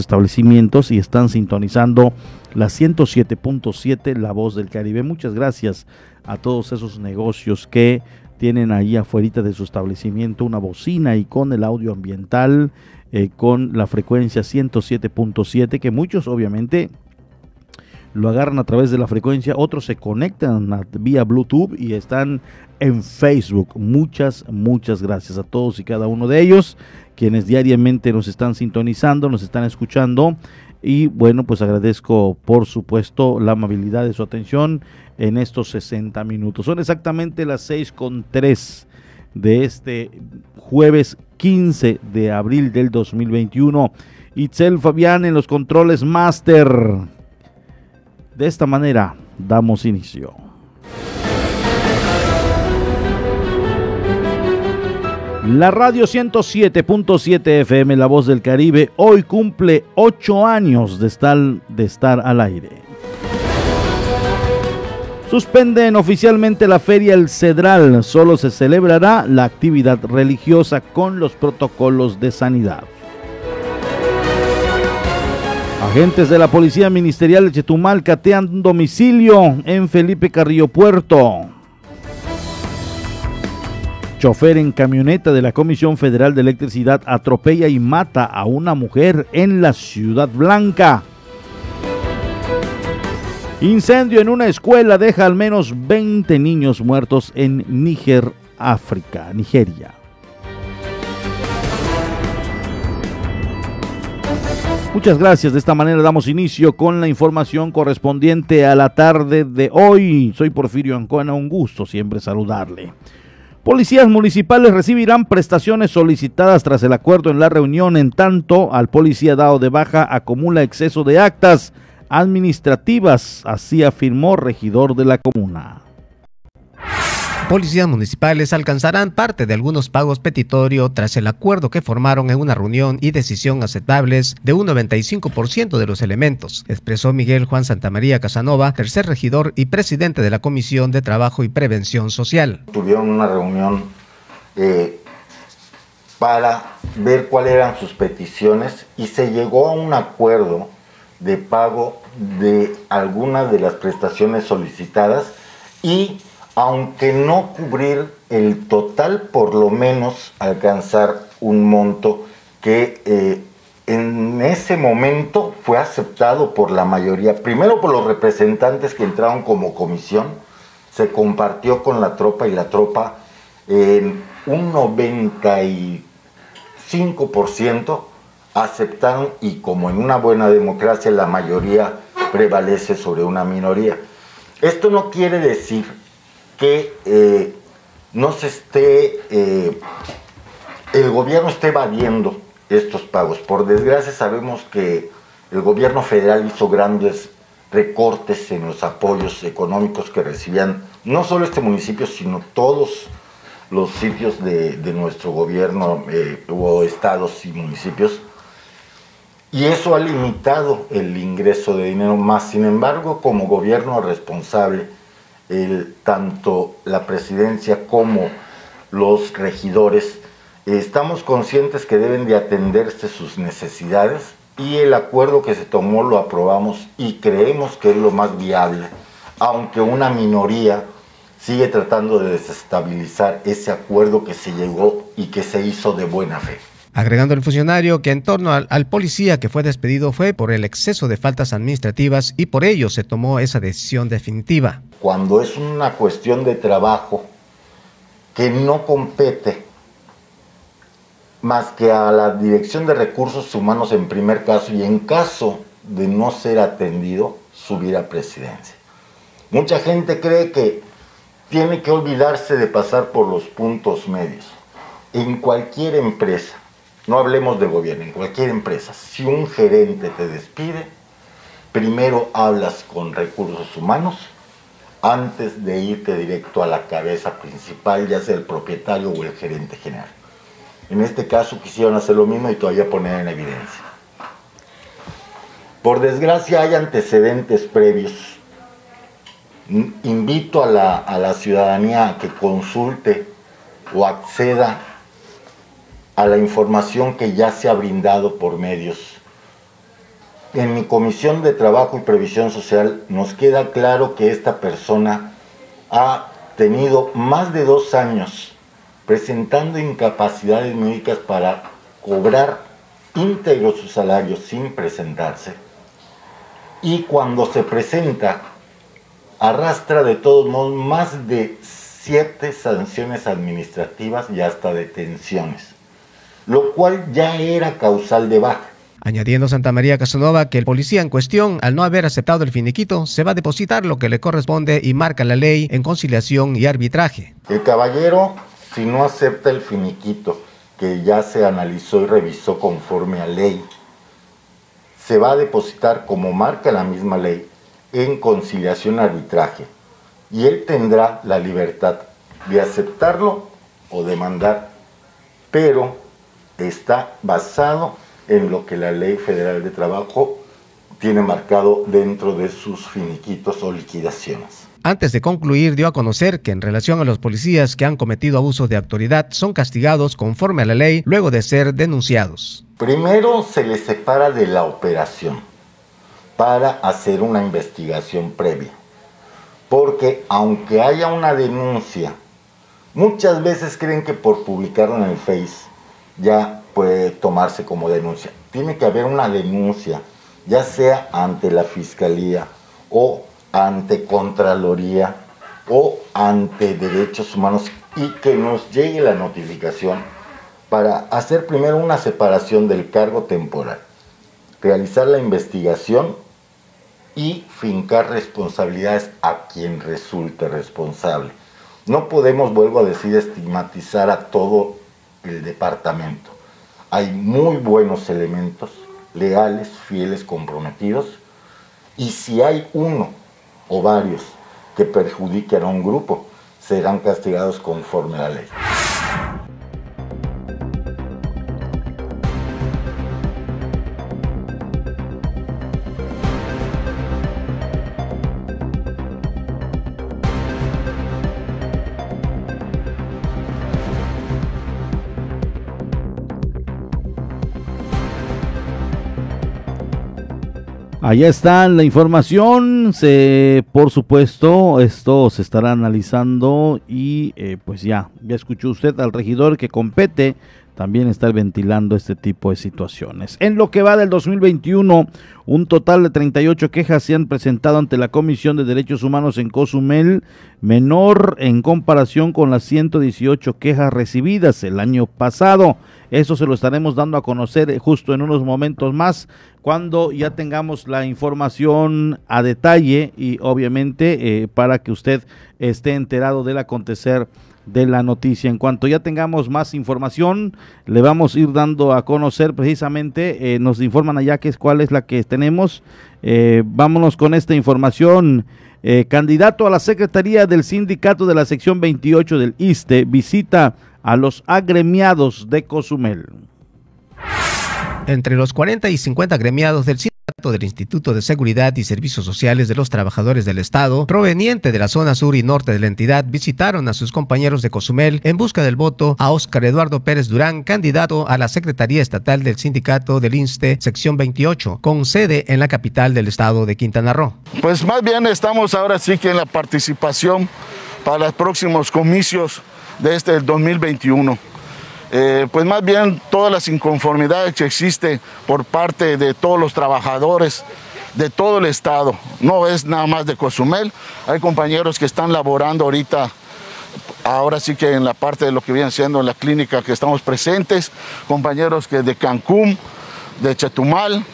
establecimientos y están sintonizando la 107.7 La Voz del Caribe. Muchas gracias a todos esos negocios que tienen ahí afuera de su establecimiento una bocina y con el audio ambiental, eh, con la frecuencia 107.7, que muchos obviamente lo agarran a través de la frecuencia, otros se conectan vía Bluetooth y están en Facebook. Muchas, muchas gracias a todos y cada uno de ellos quienes diariamente nos están sintonizando, nos están escuchando. Y bueno, pues agradezco por supuesto la amabilidad de su atención en estos 60 minutos. Son exactamente las 6 con 3 de este jueves 15 de abril del 2021. Itzel Fabián en los controles máster. De esta manera damos inicio. La radio 107.7 FM, La Voz del Caribe, hoy cumple ocho años de estar, de estar al aire. Suspenden oficialmente la feria El Cedral, solo se celebrará la actividad religiosa con los protocolos de sanidad. Agentes de la Policía Ministerial de Chetumal catean domicilio en Felipe Carrillo Puerto. Chofer en camioneta de la Comisión Federal de Electricidad atropella y mata a una mujer en la Ciudad Blanca. Incendio en una escuela deja al menos 20 niños muertos en Níger, África, Nigeria. Muchas gracias. De esta manera damos inicio con la información correspondiente a la tarde de hoy. Soy Porfirio Ancona, un gusto siempre saludarle. Policías municipales recibirán prestaciones solicitadas tras el acuerdo en la reunión, en tanto al policía dado de baja acumula exceso de actas administrativas, así afirmó regidor de la comuna policías municipales alcanzarán parte de algunos pagos petitorio tras el acuerdo que formaron en una reunión y decisión aceptables de un 95% de los elementos, expresó Miguel Juan Santamaría Casanova, tercer regidor y presidente de la Comisión de Trabajo y Prevención Social. Tuvieron una reunión eh, para ver cuáles eran sus peticiones y se llegó a un acuerdo de pago de algunas de las prestaciones solicitadas y aunque no cubrir el total, por lo menos alcanzar un monto que eh, en ese momento fue aceptado por la mayoría, primero por los representantes que entraron como comisión, se compartió con la tropa y la tropa en un 95% aceptaron y como en una buena democracia la mayoría prevalece sobre una minoría. Esto no quiere decir que eh, no se esté, eh, el gobierno esté evadiendo estos pagos. Por desgracia sabemos que el gobierno federal hizo grandes recortes en los apoyos económicos que recibían no solo este municipio, sino todos los sitios de, nuestro gobierno eh, o estados y municipios. Y eso ha limitado el ingreso de dinero más. Sin embargo, como gobierno responsable, tanto la presidencia como los regidores, estamos conscientes que deben de atenderse sus necesidades y el acuerdo que se tomó lo aprobamos y creemos que es lo más viable, aunque una minoría sigue tratando de desestabilizar ese acuerdo que se llegó y que se hizo de buena fe agregando el funcionario que en torno al, policía que fue despedido fue por el exceso de faltas administrativas y por ello se tomó esa decisión definitiva. Cuando es una cuestión de trabajo que no compete más que a la Dirección de Recursos Humanos en primer caso y en caso de no ser atendido, subir a presidencia. Mucha gente cree que tiene que olvidarse de pasar por los puntos medios. En cualquier empresa, no hablemos de gobierno, en cualquier empresa, si un gerente te despide, primero hablas con recursos humanos antes de irte directo a la cabeza principal, ya sea el propietario o el gerente general. En este caso quisieron hacer lo mismo y todavía poner en evidencia. Por desgracia hay antecedentes previos. Invito a la, a la ciudadanía a que consulte o acceda a la información que ya se ha brindado por medios en mi comisión de trabajo y previsión social nos queda claro que esta persona ha tenido más de dos años presentando incapacidades médicas para cobrar íntegro su salario sin presentarse. Y cuando se presenta, arrastra de todos modos más de siete sanciones administrativas y hasta detenciones, lo cual ya era causal de baja. Añadiendo Santa María Casanova que el policía en cuestión, al no haber aceptado el finiquito, se va a depositar lo que le corresponde y marca la ley en conciliación y arbitraje. El caballero, si no acepta el finiquito, que ya se analizó y revisó conforme a ley, se va a depositar como marca la misma ley en conciliación arbitraje y él tendrá la libertad de aceptarlo o demandar, pero está basado en lo que la Ley Federal de Trabajo tiene marcado dentro de sus finiquitos o liquidaciones. Antes de concluir, dio a conocer que en relación a los policías que han cometido abusos de autoridad son castigados conforme a la ley luego de ser denunciados. Primero se les separa de la operación para hacer una investigación previa. Porque aunque haya una denuncia, muchas veces creen que por publicarlo en el Face ya puede tomarse como denuncia. Tiene que haber una denuncia, ya sea ante la Fiscalía o ante Contraloría o ante Derechos Humanos y que nos llegue la notificación para hacer primero una separación del cargo temporal, realizar la investigación y fincar responsabilidades a quien resulte responsable. No podemos, vuelvo a decir, estigmatizar a todo el departamento hay muy buenos elementos, leales, fieles, comprometidos, y si hay uno o varios que perjudiquen a un grupo, serán castigados conforme a la ley. Allá está la información, se, por supuesto, esto se estará analizando y eh, pues ya, ya escuchó usted al regidor que compete también está ventilando este tipo de situaciones. En lo que va del 2021, un total de 38 quejas se han presentado ante la Comisión de Derechos Humanos en Cozumel, menor en comparación con las 118 quejas recibidas el año pasado. Eso se lo estaremos dando a conocer justo en unos momentos más, cuando ya tengamos la información a detalle y obviamente eh, para que usted esté enterado del acontecer de la noticia. En cuanto ya tengamos más información, le vamos a ir dando a conocer precisamente, eh, nos informan allá que es cuál es la que tenemos. Eh, vámonos con esta información. Eh, candidato a la Secretaría del Sindicato de la Sección 28 del ISTE visita a los agremiados de Cozumel. Entre los 40 y 50 agremiados del del Instituto de Seguridad y Servicios Sociales de los Trabajadores del Estado, proveniente de la zona sur y norte de la entidad, visitaron a sus compañeros de Cozumel en busca del voto a Óscar Eduardo Pérez Durán, candidato a la Secretaría Estatal del Sindicato del INSTE, sección 28, con sede en la capital del estado de Quintana Roo. Pues más bien estamos ahora sí que en la participación para los próximos comicios de este 2021. Eh, pues más bien todas las inconformidades que existen por parte de todos los trabajadores de todo el estado. No es nada más de Cozumel, hay compañeros que están laborando ahorita ahora sí que en la parte de lo que viene siendo en la clínica que estamos presentes, compañeros que de Cancún, de Chetumal,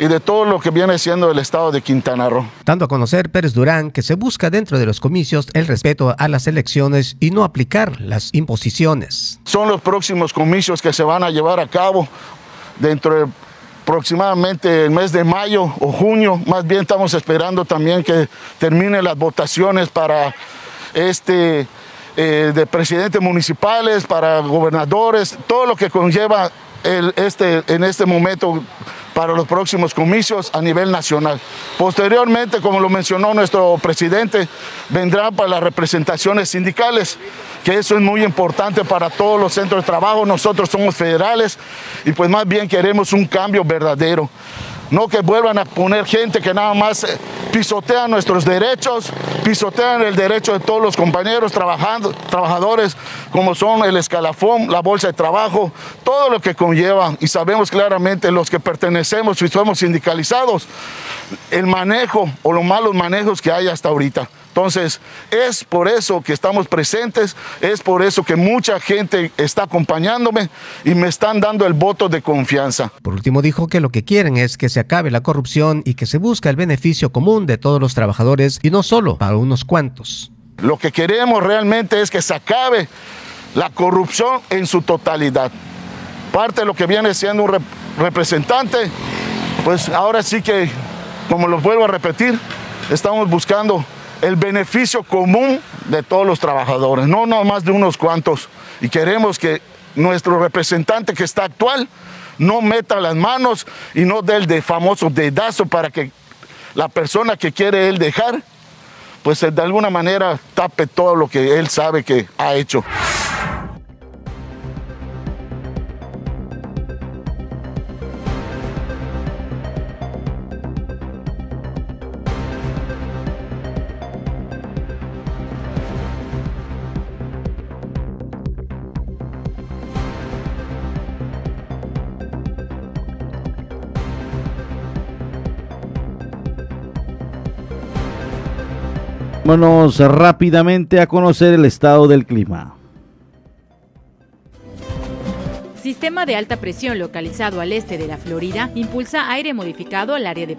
y de todo lo que viene siendo el estado de Quintana Roo. Dando a conocer Pérez Durán que se busca dentro de los comicios el respeto a las elecciones y no aplicar las imposiciones. Son los próximos comicios que se van a llevar a cabo dentro de aproximadamente el mes de mayo o junio. Más bien estamos esperando también que terminen las votaciones para este eh, de presidentes municipales, para gobernadores, todo lo que conlleva este, en este momento para los próximos comicios a nivel nacional. Posteriormente, como lo mencionó nuestro presidente, vendrán para las representaciones sindicales, que eso es muy importante para todos los centros de trabajo. Nosotros somos federales y pues más bien queremos un cambio verdadero. No que vuelvan a poner gente que nada más eh, pisotean nuestros derechos, pisotean el derecho de todos los compañeros trabajando, trabajadores, como son el escalafón, la bolsa de trabajo, todo lo que conlleva. Y sabemos claramente los que pertenecemos y somos sindicalizados, el manejo o los malos manejos que hay hasta ahorita. Entonces, es por eso que estamos presentes, es por eso que mucha gente está acompañándome y me están dando el voto de confianza. Por último, dijo que lo que quieren es que se acabe la corrupción y que se busca el beneficio común de todos los trabajadores y no solo para unos cuantos. Lo que queremos realmente es que se acabe la corrupción en su totalidad. Parte de lo que viene siendo un representante, pues ahora sí que, como lo vuelvo a repetir, estamos buscando el beneficio común de todos los trabajadores, no más de unos cuantos. Y queremos que nuestro representante que está actual no meta las manos y no dé el de famoso dedazo para que la persona que quiere él dejar, pues de alguna manera tape todo lo que él sabe que ha hecho. Vámonos rápidamente a conocer el estado del clima. Sistema de alta presión localizado al este de la Florida impulsa aire modificado al área de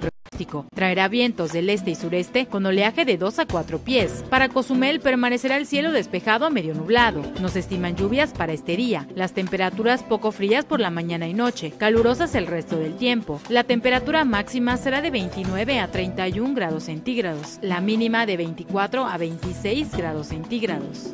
Traerá vientos del este y sureste con oleaje de 2 a 4 pies. Para Cozumel permanecerá el cielo despejado a medio nublado. Nos estiman lluvias para este día. Las temperaturas poco frías por la mañana y noche, calurosas el resto del tiempo. La temperatura máxima será de 29 a 31 grados centígrados, la mínima de 24 a 26 grados centígrados.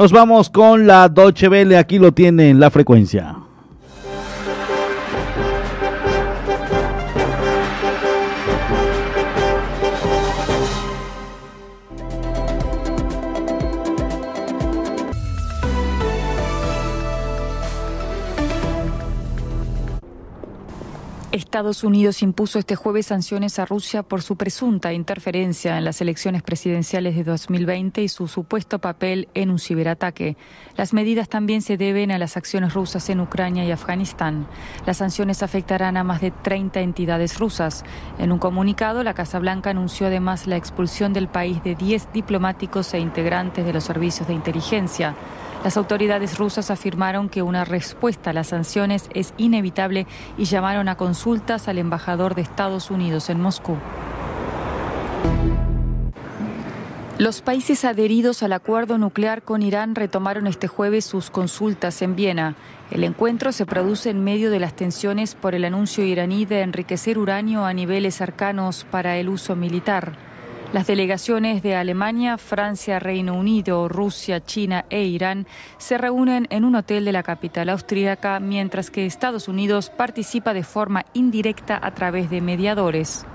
Nos vamos con la Deutsche Welle, aquí lo tienen la frecuencia. Estados Unidos impuso este jueves sanciones a Rusia por su presunta interferencia en las elecciones presidenciales de 2020 y su supuesto papel en un ciberataque. Las medidas también se deben a las acciones rusas en Ucrania y Afganistán. Las sanciones afectarán a más de 30 entidades rusas. En un comunicado, la Casa Blanca anunció además la expulsión del país de 10 diplomáticos e integrantes de los servicios de inteligencia. Las autoridades rusas afirmaron que una respuesta a las sanciones es inevitable y llamaron a consultas al embajador de Estados Unidos en Moscú. Los países adheridos al acuerdo nuclear con Irán retomaron este jueves sus consultas en Viena. El encuentro se produce en medio de las tensiones por el anuncio iraní de enriquecer uranio a niveles cercanos para el uso militar. Las delegaciones de Alemania, Francia, Reino Unido, Rusia, China e Irán se reúnen en un hotel de la capital austríaca, mientras que Estados Unidos participa de forma indirecta a través de mediadores.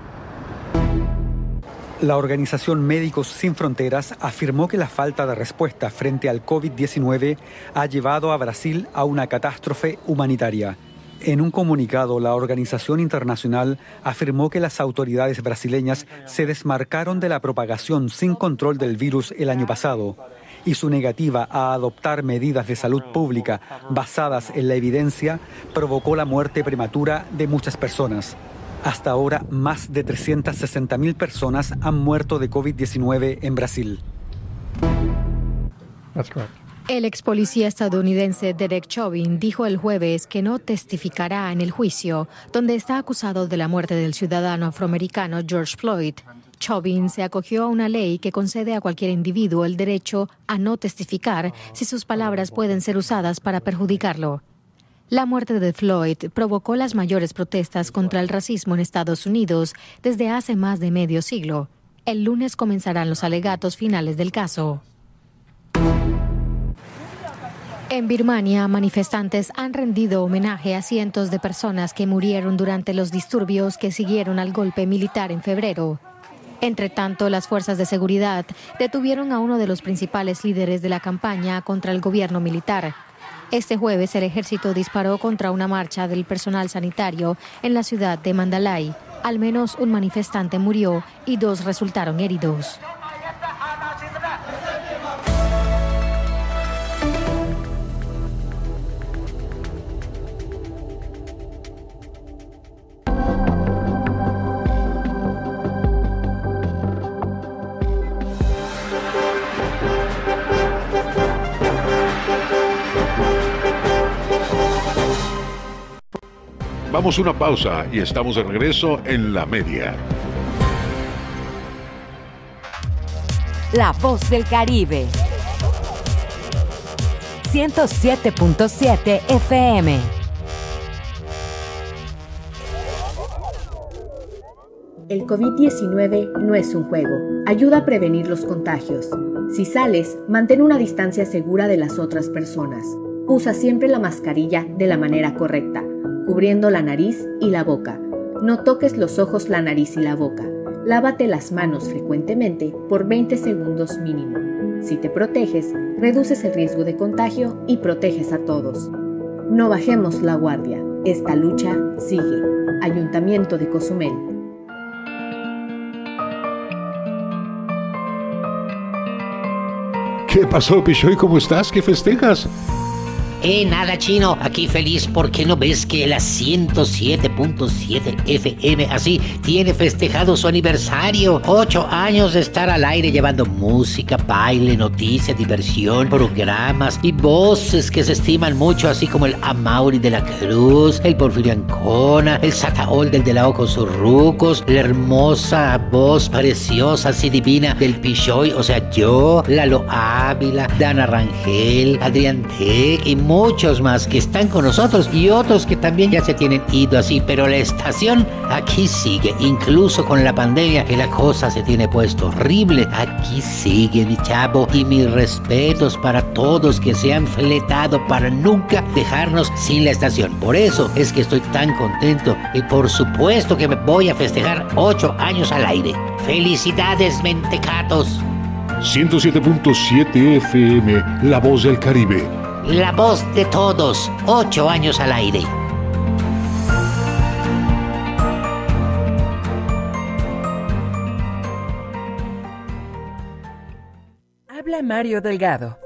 La organización Médicos Sin Fronteras afirmó que la falta de respuesta frente al COVID-19 ha llevado a Brasil a una catástrofe humanitaria. En un comunicado, la organización internacional afirmó que las autoridades brasileñas se desmarcaron de la propagación sin control del virus el año pasado y su negativa a adoptar medidas de salud pública basadas en la evidencia provocó la muerte prematura de muchas personas. Hasta ahora, más de 360.000 personas han muerto de COVID-19 en Brasil. El ex policía estadounidense Derek Chauvin dijo el jueves que no testificará en el juicio, donde está acusado de la muerte del ciudadano afroamericano George Floyd. Chauvin se acogió a una ley que concede a cualquier individuo el derecho a no testificar si sus palabras pueden ser usadas para perjudicarlo. La muerte de Floyd provocó las mayores protestas contra el racismo en Estados Unidos desde hace más de medio siglo. El lunes comenzarán los alegatos finales del caso. En Birmania, manifestantes han rendido homenaje a cientos de personas que murieron durante los disturbios que siguieron al golpe militar en febrero. Entre tanto, las fuerzas de seguridad detuvieron a uno de los principales líderes de la campaña contra el gobierno militar. Este jueves el ejército disparó contra una marcha del personal sanitario en la ciudad de Mandalay. Al menos un manifestante murió y dos resultaron heridos. Vamos a una pausa y estamos de regreso en la media. La voz del Caribe. 107.7 FM. El COVID-19 no es un juego. Ayuda a prevenir los contagios. Si sales, mantén una distancia segura de las otras personas. Usa siempre la mascarilla de la manera correcta cubriendo la nariz y la boca. No toques los ojos, la nariz y la boca. Lávate las manos frecuentemente por 20 segundos mínimo. Si te proteges, reduces el riesgo de contagio y proteges a todos. No bajemos la guardia. Esta lucha sigue. Ayuntamiento de Cozumel. ¿Qué pasó, Pichoy? ¿Cómo estás? ¿Qué festejas? Eh, nada chino, aquí feliz porque no ves que la 107.7 FM así tiene festejado su aniversario. Ocho años de estar al aire llevando música, baile, noticias, diversión, programas y voces que se estiman mucho, así como el Amauri de la Cruz, el Porfirio Ancona, el Sataol del de la Ojo Surrucos, la hermosa voz preciosa, así divina del Pichoy, o sea, yo, Lalo Ávila, Dana Rangel, Adrián Tech y muchos más que están con nosotros y otros que también ya se tienen ido así, pero la estación aquí sigue, incluso con la pandemia que la cosa se tiene puesto horrible, aquí sigue mi chavo y mis respetos para todos que se han fletado para nunca dejarnos sin la estación. Por eso es que estoy tan contento y por supuesto que me voy a festejar ocho años al aire. Felicidades, mentecatos. 107.7 FM, La Voz del Caribe la voz de todos, ocho años al aire. Habla Mario Delgado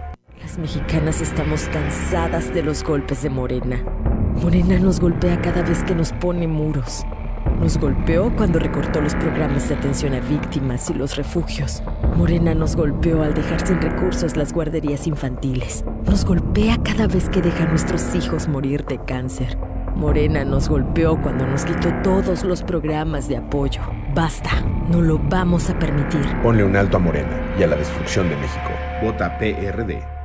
Mexicanas estamos cansadas de los golpes de Morena. Morena nos golpea cada vez que nos pone muros. Nos golpeó cuando recortó los programas de atención a víctimas y los refugios. Morena nos golpeó al dejar sin recursos las guarderías infantiles. Nos golpea cada vez que deja a nuestros hijos morir de cáncer. Morena nos golpeó cuando nos quitó todos los programas de apoyo. Basta, no lo vamos a permitir. Ponle un alto a Morena y a la destrucción de México. Vota PRD.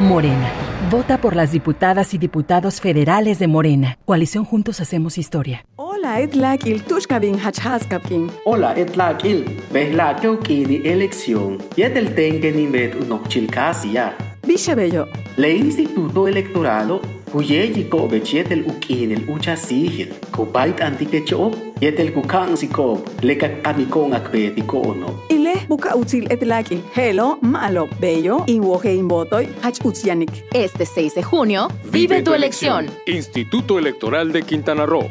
Morena. Vota por las diputadas y diputados federales de Morena. Coalición Juntos Hacemos Historia. Hola, etlakil tushkabin hachhaskapkin. Hola, etlakil. Behlakeuki di elección. Yetel tengen invet unokchilkasia. Bishabello. Le Instituto Electorado Kuyeji ko bechetel ukinel ucha sigil. Kupait antikecho yetel kukang sikob leka kamikong akbeti ko ono. Ile buka util etlaki. Hello, malo, bello, inwoje inbotoy, hach utzianik. Este 6 de junio, vive tu elección. Instituto Electoral de Quintana Roo.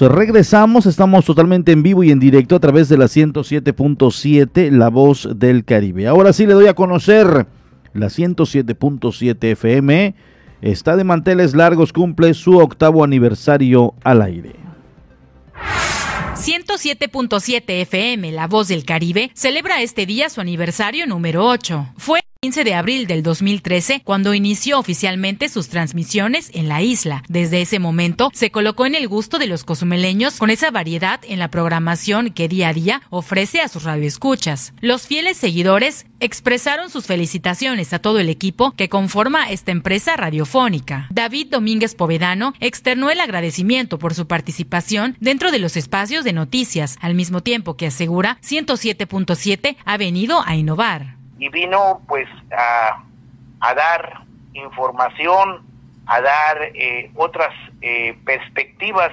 Regresamos, estamos totalmente en vivo y en directo a través de la 107.7, La Voz del Caribe. Ahora sí le doy a conocer la 107.7 FM. Está de manteles largos, cumple su octavo aniversario al aire. 107.7 FM, La Voz del Caribe, celebra este día su aniversario número 8. Fue 15 de abril del 2013 cuando inició oficialmente sus transmisiones en la isla. Desde ese momento se colocó en el gusto de los cozumeleños con esa variedad en la programación que día a día ofrece a sus radioescuchas. Los fieles seguidores expresaron sus felicitaciones a todo el equipo que conforma esta empresa radiofónica. David Domínguez Povedano externó el agradecimiento por su participación dentro de los espacios de noticias, al mismo tiempo que asegura 107.7 ha venido a innovar y vino pues a, a dar información, a dar eh, otras eh, perspectivas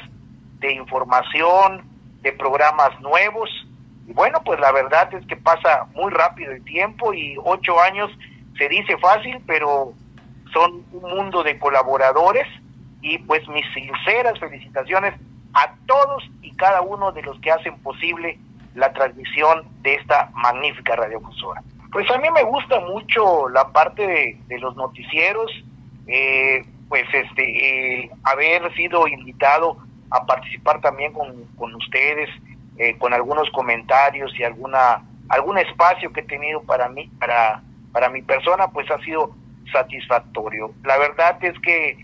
de información, de programas nuevos. Y bueno, pues la verdad es que pasa muy rápido el tiempo y ocho años se dice fácil, pero son un mundo de colaboradores y pues mis sinceras felicitaciones a todos y cada uno de los que hacen posible la transmisión de esta magnífica radiofusora. Pues a mí me gusta mucho la parte de, los noticieros, eh, pues este, eh, haber sido invitado a participar también con, ustedes, eh, con algunos comentarios y alguna algún espacio que he tenido para mí, para, para mi persona, pues ha sido satisfactorio. La verdad es que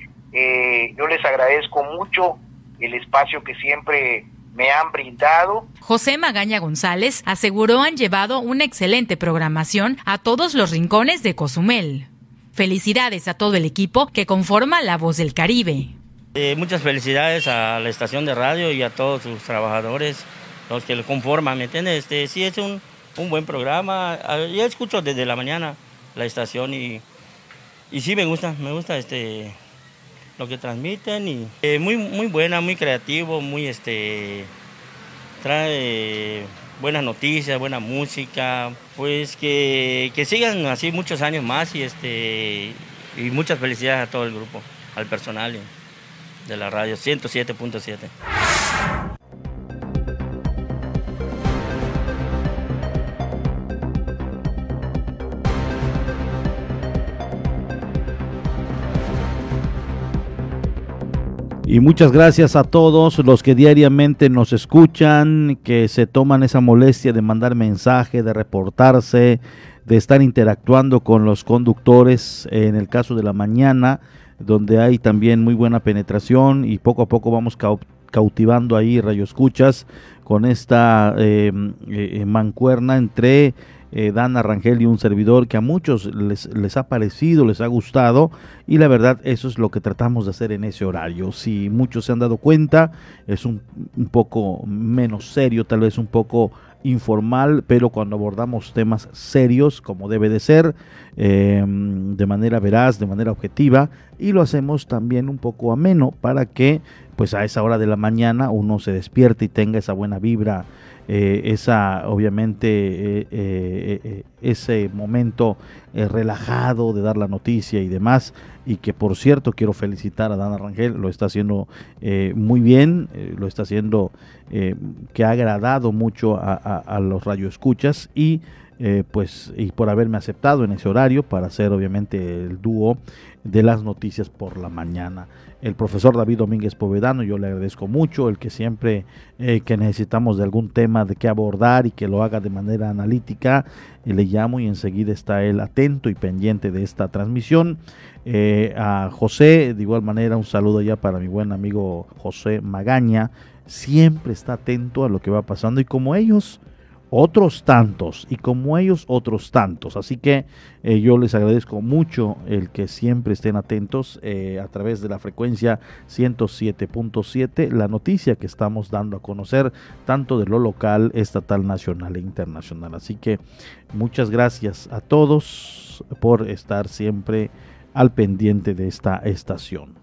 yo les agradezco mucho el espacio que siempre me han brindado. José Magaña González aseguró han llevado una excelente programación a todos los rincones de Cozumel. Felicidades a todo el equipo que conforma La Voz del Caribe. Eh, muchas felicidades a la estación de radio y a todos sus trabajadores, los que lo conforman, ¿me entiendes? Este, sí, es un, un buen programa. Ah, yo escucho desde la mañana la estación y, y sí me gusta, me gusta este, lo que transmiten y eh, muy, muy buena, muy creativo, muy este, trae buenas noticias, buena música, pues que, que sigan así muchos años más y este y muchas felicidades a todo el grupo, al personal de la radio 107.7. Y muchas gracias a todos los que diariamente nos escuchan, que se toman esa molestia de mandar mensaje, de reportarse, de estar interactuando con los conductores en el caso de la mañana, donde hay también muy buena penetración y poco a poco vamos cautivando ahí rayo escuchas con esta em, eh, mancuerna entre eh, Dana Rangel y un servidor que a muchos les, les ha parecido, les ha gustado y la verdad eso es lo que tratamos de hacer en ese horario. Si muchos se han dado cuenta, es un, un poco menos serio, tal vez un poco informal, pero cuando abordamos temas serios, como debe de ser, eh, de manera veraz, de manera objetiva, y lo hacemos también un poco ameno para que, pues a esa hora de la mañana, uno se despierte y tenga esa buena vibra eh, esa obviamente eh, eh, ese momento relajado de dar la noticia y demás y que por cierto quiero felicitar a Dana Rangel lo está haciendo muy bien lo está haciendo que ha agradado mucho a, a los radioescuchas y pues y por haberme aceptado en ese horario para hacer obviamente el dúo de las noticias por la mañana el profesor David Domínguez Povedano, yo le agradezco mucho, el que siempre eh, que necesitamos de algún tema de qué abordar y que lo haga de manera analítica, eh, le llamo y enseguida está él atento y pendiente de esta transmisión. Eh, a José, de igual manera, un saludo ya para mi buen amigo José Magaña, siempre está atento a lo que va pasando y como ellos otros tantos y como ellos otros tantos. Así que eh, yo les agradezco mucho el que siempre estén atentos eh, a través de la frecuencia 107.7, la noticia que estamos dando a conocer tanto de lo local, estatal, nacional e internacional. Así que muchas gracias a todos por estar siempre al pendiente de esta estación.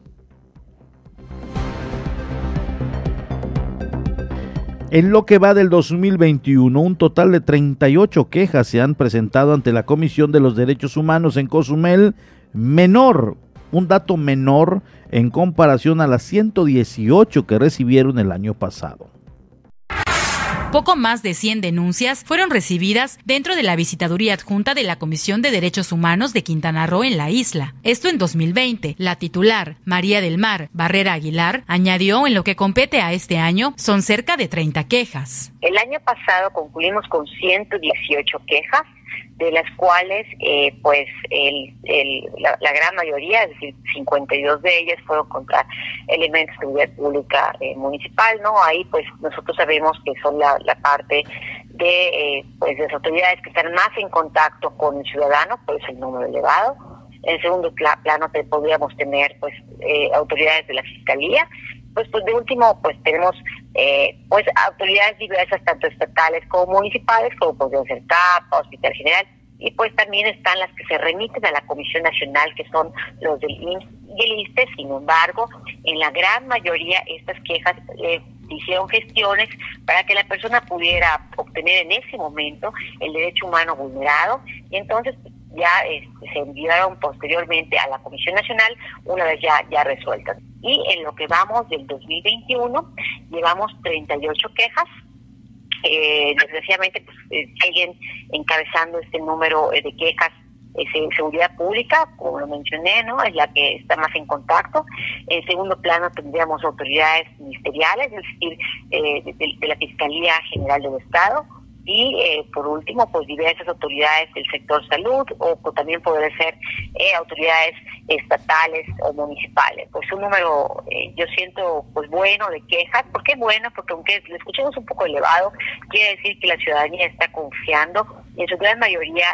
En lo que va del 2021, un total de 38 quejas se han presentado ante la Comisión de los Derechos Humanos en Cozumel, menor, un dato menor en comparación a las 118 que recibieron el año pasado. Poco más de 100 denuncias fueron recibidas dentro de la visitaduría adjunta de la Comisión de Derechos Humanos de Quintana Roo en la isla. Esto en 2020. La titular, María del Mar Barrera Aguilar, añadió en lo que compete a este año son cerca de 30 quejas. El año pasado concluimos con 118 quejas de las cuales eh, pues el, la, gran mayoría, es decir, 52 de ellas fueron contra elementos de seguridad pública eh, municipal, ¿no? Ahí pues nosotros sabemos que son la, parte de eh, pues de las autoridades que están más en contacto con el ciudadano, por eso el número elevado. En segundo plano podríamos tener pues autoridades de la fiscalía pues, pues de último pues tenemos eh, pues autoridades diversas tanto estatales como municipales como podrían ser CAPA, Hospital General y pues también están las que se remiten a la Comisión Nacional que son los del IMSS y el ISTE, sin embargo en la gran mayoría estas quejas eh, hicieron gestiones para que la persona pudiera obtener en ese momento el derecho humano vulnerado. Y entonces ya este, se enviaron posteriormente a la Comisión Nacional una vez ya, ya resueltas. Y en lo que vamos del 2021, llevamos 38 quejas. Eh, desgraciadamente, pues, eh, siguen encabezando este número eh, de quejas en seguridad pública, como lo mencioné, ¿no? Es la que está más en contacto. En segundo plano tendríamos autoridades ministeriales, es decir, de, la Fiscalía General del Estado, y eh, por último pues diversas autoridades del sector salud o, también puede ser eh, autoridades estatales o municipales pues un número eh, yo siento pues bueno de quejas ¿por qué bueno? porque aunque lo escuchemos un poco elevado quiere decir que la ciudadanía está confiando en su gran mayoría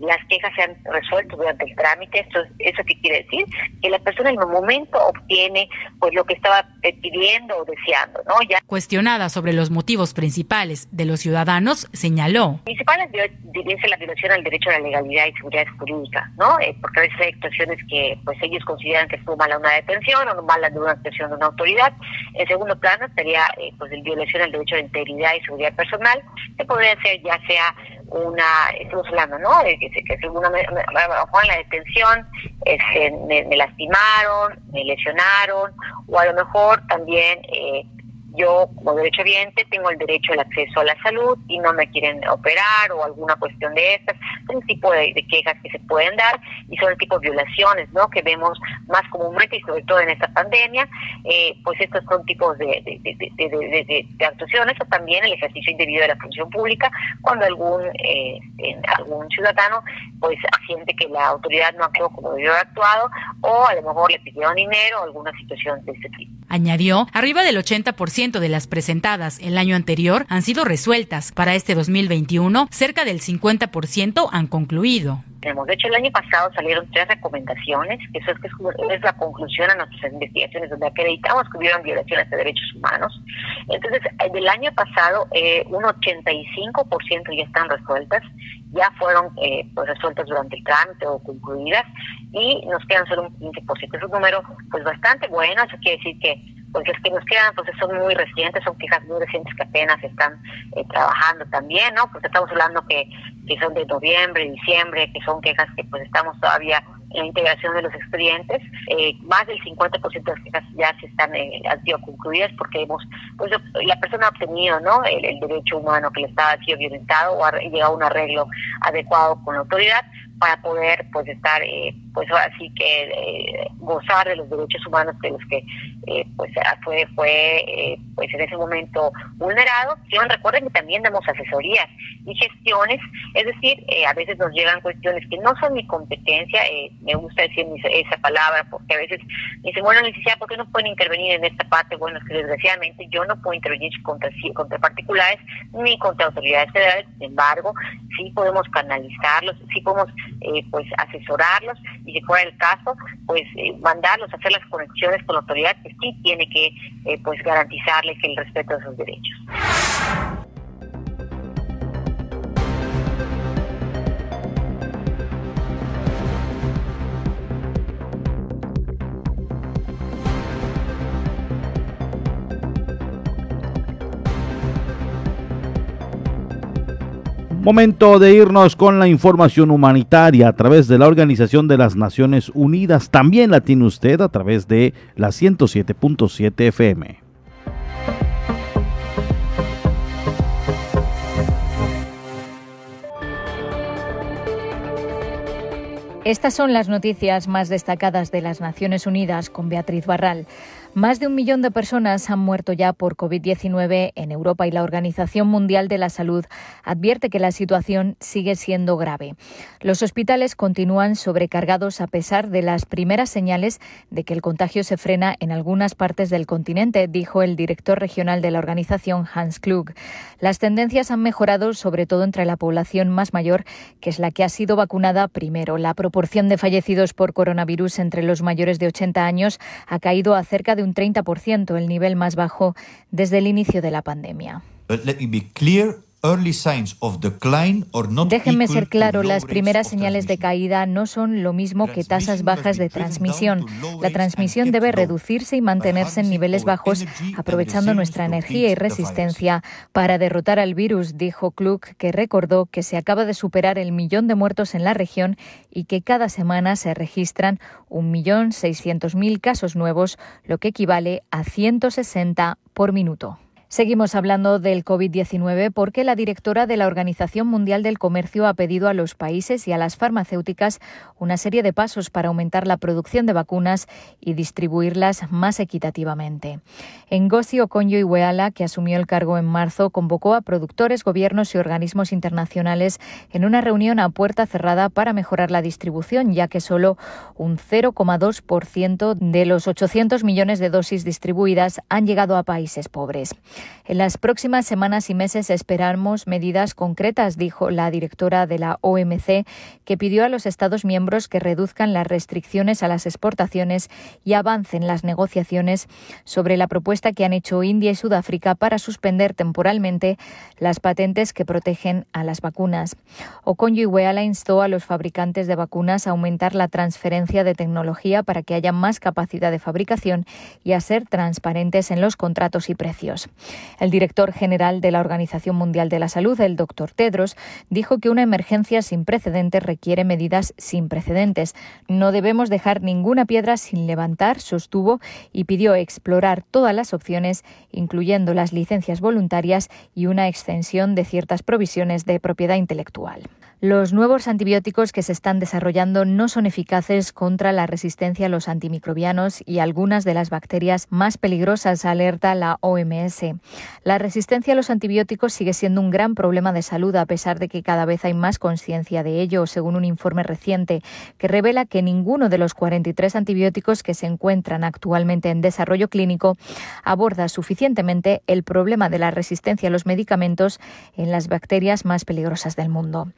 las quejas se han resuelto durante el trámite esto eso qué quiere decir que la persona en el momento obtiene pues lo que estaba pidiendo o deseando ¿no? ya cuestionada sobre los motivos principales de los ciudadanos señaló. Principal es la violación al derecho a la legalidad y seguridad jurídica, ¿no? Eh, porque a veces hay actuaciones que pues ellos consideran que estuvo mala una detención o mala de una detención de una autoridad. En segundo plano estaría eh, pues el violación al derecho a la integridad y seguridad personal, que podría ser ya sea una, estamos hablando, ¿no? De que, que según una, en la detención este, me, me, lastimaron, me lesionaron, o a lo mejor también eh, yo como derecho derechohabiente tengo el derecho al acceso a la salud y no me quieren operar o alguna cuestión de estas, un tipo de, quejas que se pueden dar y son el tipo de violaciones ¿no? que vemos más comúnmente y sobre todo en esta pandemia, eh, pues estos son tipos de, de, actuaciones o también el ejercicio indebido de la función pública cuando algún eh, algún ciudadano pues siente que la autoridad no actuó como debió haber actuado o a lo mejor le pidieron dinero o alguna situación de este tipo. Añadió, arriba del 80% 40% de las presentadas el año anterior han sido resueltas. Para este 2021, cerca del 50% han concluido. De hecho, el año pasado salieron tres recomendaciones, que eso es, que es la conclusión a nuestras investigaciones, donde acreditamos que hubieron violaciones de derechos humanos. Entonces, eh, del año pasado, eh, un 85% ya están resueltas, ya fueron eh, pues, resueltas durante el trámite o concluidas, y nos quedan solo un 15%. Es un número pues bastante bueno, eso quiere decir que pues los que nos quedan pues son muy recientes, son quejas muy recientes que apenas están eh, trabajando también, ¿no? Porque estamos hablando que, que son de noviembre, diciembre, que son quejas que pues estamos todavía en la integración de los expedientes. Eh, más del 50% de las quejas ya se están, eh, han sido concluidas porque hemos, pues la persona ha obtenido, ¿no? El, derecho humano que le estaba sido violentado o ha llegado a un arreglo adecuado con la autoridad para poder pues estar eh, pues así que eh, gozar de los derechos humanos de los que eh, pues fue fue pues en ese momento vulnerado. Recuerden que también damos asesorías y gestiones. Es decir a veces nos llegan cuestiones que no son mi competencia. Me gusta decir esa palabra porque a veces dicen bueno licenciada ¿por qué no pueden intervenir en esta parte? bueno es que desgraciadamente yo no puedo intervenir contra contra particulares ni contra autoridades federales. Sin embargo sí podemos canalizarlos sí podemos eh, pues asesorarlos y si fuera el caso, pues eh, mandarlos a hacer las conexiones con la autoridad que sí tiene que eh, pues garantizarles el respeto de sus derechos. Momento de irnos con la información humanitaria a través de la Organización de las Naciones Unidas. También la tiene usted a través de la 107.7 FM. Estas son las noticias más destacadas de las Naciones Unidas con Beatriz Barral. Más de un millón de personas han muerto ya por COVID-19 en Europa y la Organización Mundial de la Salud advierte que la situación sigue siendo grave. Los hospitales continúan sobrecargados a pesar de las primeras señales de que el contagio se frena en algunas partes del continente, dijo el director regional de la organización Hans Klug. Las tendencias han mejorado sobre todo entre la población más mayor, que es la que ha sido vacunada primero. La proporción de fallecidos por coronavirus entre los mayores de 80 años ha caído a cerca de de un 30%, el nivel más bajo desde el inicio de la pandemia. Déjenme ser claro, las primeras señales de caída no son lo mismo que tasas bajas de transmisión. La transmisión debe reducirse y mantenerse en niveles bajos, aprovechando nuestra energía y resistencia para derrotar al virus, dijo Klug, que recordó que se acaba de superar el millón de muertos en la región y que cada semana se registran 1.600.000 casos nuevos, lo que equivale a 160 por minuto. Seguimos hablando del COVID-19 porque la directora de la Organización Mundial del Comercio ha pedido a los países y a las farmacéuticas una serie de pasos para aumentar la producción de vacunas y distribuirlas más equitativamente. Ngozi Okonjo-Iweala, que asumió el cargo en marzo, convocó a productores, gobiernos y organismos internacionales en una reunión a puerta cerrada para mejorar la distribución, ya que solo un 0,2% de los 800 millones de dosis distribuidas han llegado a países pobres. En las próximas semanas y meses esperamos medidas concretas, dijo la directora de la OMC, que pidió a los Estados miembros que reduzcan las restricciones a las exportaciones y avancen las negociaciones sobre la propuesta que han hecho India y Sudáfrica para suspender temporalmente las patentes que protegen a las vacunas. Okonjo Iweala instó a los fabricantes de vacunas a aumentar la transferencia de tecnología para que haya más capacidad de fabricación y a ser transparentes en los contratos y precios. El director general de la Organización Mundial de la Salud, el doctor Tedros, dijo que una emergencia sin precedentes requiere medidas sin precedentes. No debemos dejar ninguna piedra sin levantar, sostuvo, y pidió explorar todas las opciones, incluyendo las licencias voluntarias y una extensión de ciertas provisiones de propiedad intelectual. Los nuevos antibióticos que se están desarrollando no son eficaces contra la resistencia a los antimicrobianos y algunas de las bacterias más peligrosas, alerta la OMS. La resistencia a los antibióticos sigue siendo un gran problema de salud a pesar de que cada vez hay más conciencia de ello, según un informe reciente que revela que ninguno de los 43 antibióticos que se encuentran actualmente en desarrollo clínico aborda suficientemente el problema de la resistencia a los medicamentos en las bacterias más peligrosas del mundo.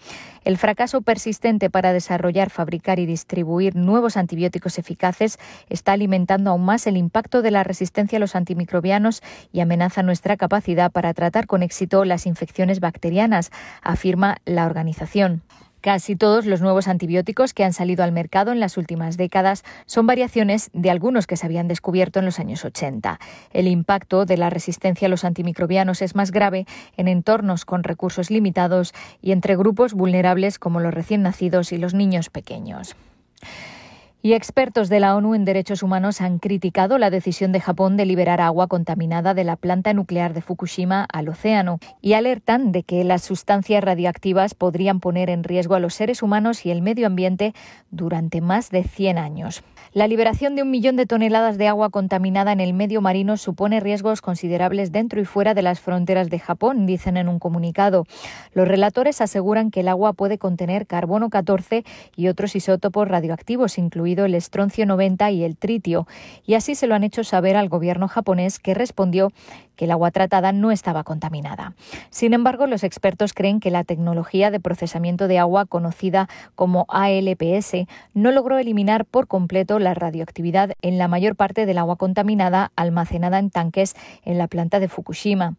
El fracaso persistente para desarrollar, fabricar y distribuir nuevos antibióticos eficaces está alimentando aún más el impacto de la resistencia a los antimicrobianos y amenaza nuestra capacidad para tratar con éxito las infecciones bacterianas, afirma la organización. Casi todos los nuevos antibióticos que han salido al mercado en las últimas décadas son variaciones de algunos que se habían descubierto en los años 80. El impacto de la resistencia a los antimicrobianos es más grave en entornos con recursos limitados y entre grupos vulnerables como los recién nacidos y los niños pequeños. Y expertos de la ONU en derechos humanos han criticado la decisión de Japón de liberar agua contaminada de la planta nuclear de Fukushima al océano y alertan de que las sustancias radiactivas podrían poner en riesgo a los seres humanos y el medio ambiente durante más de 100 años. La liberación de un millón de toneladas de agua contaminada en el medio marino supone riesgos considerables dentro y fuera de las fronteras de Japón, dicen en un comunicado. Los relatores aseguran que el agua puede contener carbono 14 y otros isótopos radioactivos, incluidos el estroncio 90 y el tritio, y así se lo han hecho saber al gobierno japonés que respondió que el agua tratada no estaba contaminada. Sin embargo, los expertos creen que la tecnología de procesamiento de agua conocida como ALPS no logró eliminar por completo la radioactividad en la mayor parte del agua contaminada almacenada en tanques en la planta de Fukushima.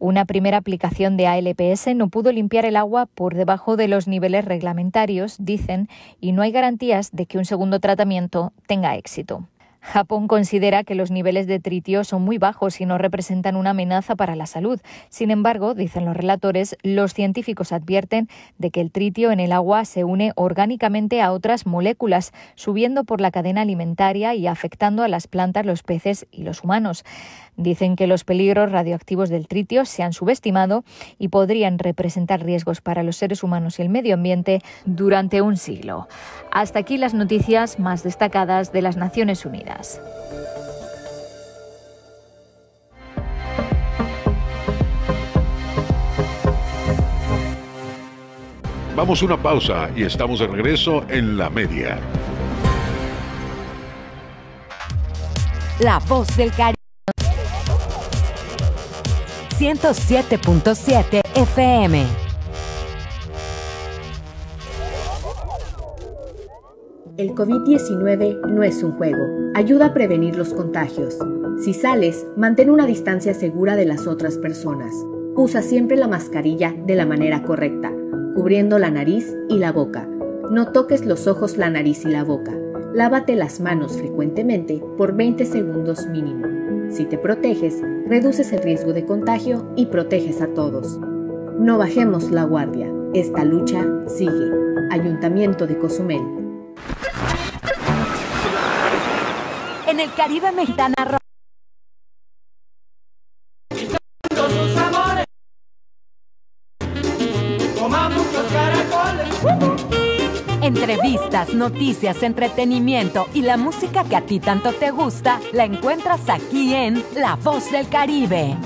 Una primera aplicación de ALPS no pudo limpiar el agua por debajo de los niveles reglamentarios, dicen, y no hay garantías de que un segundo tratamiento tenga éxito. Japón considera que los niveles de tritio son muy bajos y no representan una amenaza para la salud. Sin embargo, dicen los relatores, los científicos advierten de que el tritio en el agua se une orgánicamente a otras moléculas, subiendo por la cadena alimentaria y afectando a las plantas, los peces y los humanos. Dicen que los peligros radioactivos del tritio se han subestimado y podrían representar riesgos para los seres humanos y el medio ambiente durante un siglo. Hasta aquí las noticias más destacadas de las Naciones Unidas. Vamos a una pausa y estamos de regreso en la media. La voz del Caribe. 107.7 FM. El COVID-19 no es un juego. Ayuda a prevenir los contagios. Si sales, mantén una distancia segura de las otras personas. Usa siempre la mascarilla de la manera correcta, cubriendo la nariz y la boca. No toques los ojos, la nariz y la boca. Lávate las manos frecuentemente por 20 segundos mínimo. Si te proteges, reduces el riesgo de contagio y proteges a todos. No bajemos la guardia. Esta lucha sigue. Ayuntamiento de Cozumel. En el Caribe Mexicana Entrevistas, noticias, entretenimiento y la música que a ti tanto te gusta la encuentras aquí en La Voz del Caribe.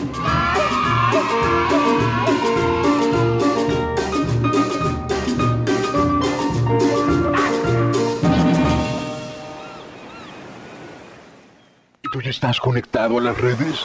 ¿Tú ya estás conectado a las redes?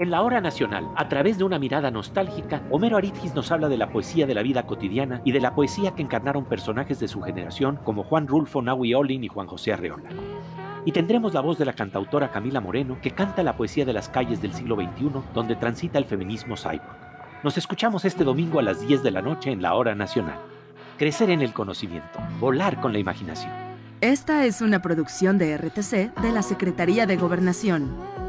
En la hora nacional, a través de una mirada nostálgica, Homero Aridgis nos habla de la poesía de la vida cotidiana y de la poesía que encarnaron personajes de su generación como Juan Rulfo, Naui Olin y Juan José Arreola. Y tendremos la voz de la cantautora Camila Moreno, que canta la poesía de las calles del siglo XXI, donde transita el feminismo cyborg. Nos escuchamos este domingo a las 10 de la noche en la Hora Nacional. Crecer en el conocimiento, volar con la imaginación. Esta es una producción de RTC de la Secretaría de Gobernación.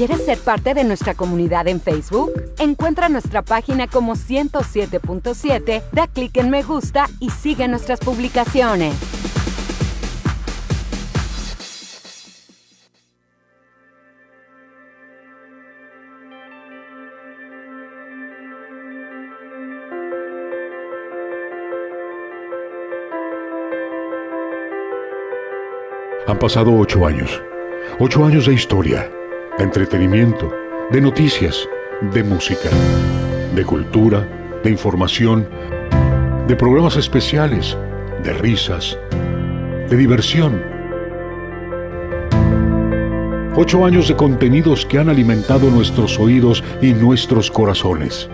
¿Quieres ser parte de nuestra comunidad en Facebook? Encuentra nuestra página como 107.7, da clic en me gusta y sigue nuestras publicaciones. Han pasado ocho años. Ocho años de historia de entretenimiento, de noticias, de música, de cultura, de información, de programas especiales, de risas, de diversión. Ocho años de contenidos que han alimentado nuestros oídos y nuestros corazones.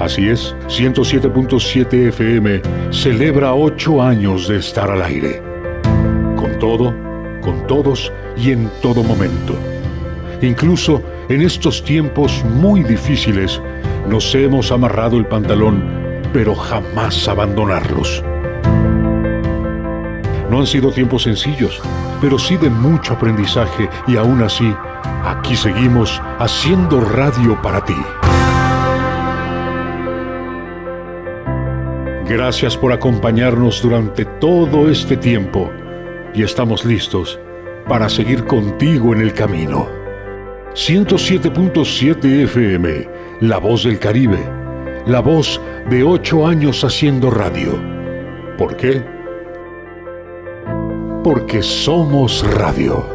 Así es, 107.7 FM celebra ocho años de estar al aire. Con todo, con todos y en todo momento. Incluso en estos tiempos muy difíciles nos hemos amarrado el pantalón, pero jamás abandonarlos. No han sido tiempos sencillos, pero sí de mucho aprendizaje y aún así, aquí seguimos haciendo radio para ti. Gracias por acompañarnos durante todo este tiempo y estamos listos para seguir contigo en el camino. 107.7 FM, La Voz del Caribe, la voz de ocho años haciendo radio. ¿Por qué? Porque somos radio.